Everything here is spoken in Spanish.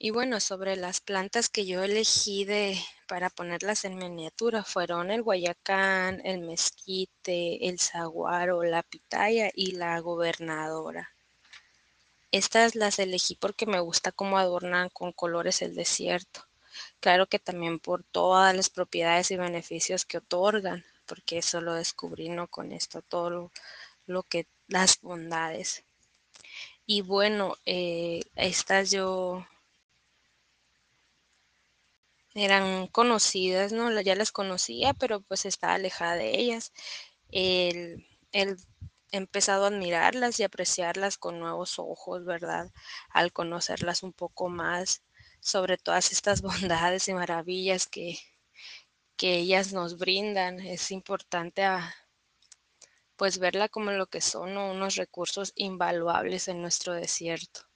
Y bueno, sobre las plantas que yo elegí de para ponerlas en miniatura fueron el guayacán, el mezquite, el saguaro, la pitaya y la gobernadora. Estas las elegí porque me gusta cómo adornan con colores el desierto. Claro que también por todas las propiedades y beneficios que otorgan, porque eso lo descubrí, ¿no? Con esto, todo lo, que, las bondades. Y bueno, eh, estas yo eran conocidas, ¿no? Ya las conocía, pero pues estaba alejada de ellas. El, el empezado a admirarlas y apreciarlas con nuevos ojos, ¿verdad? Al conocerlas un poco más sobre todas estas bondades y maravillas que, que ellas nos brindan. Es importante a, pues verla como lo que son, ¿no? unos recursos invaluables en nuestro desierto.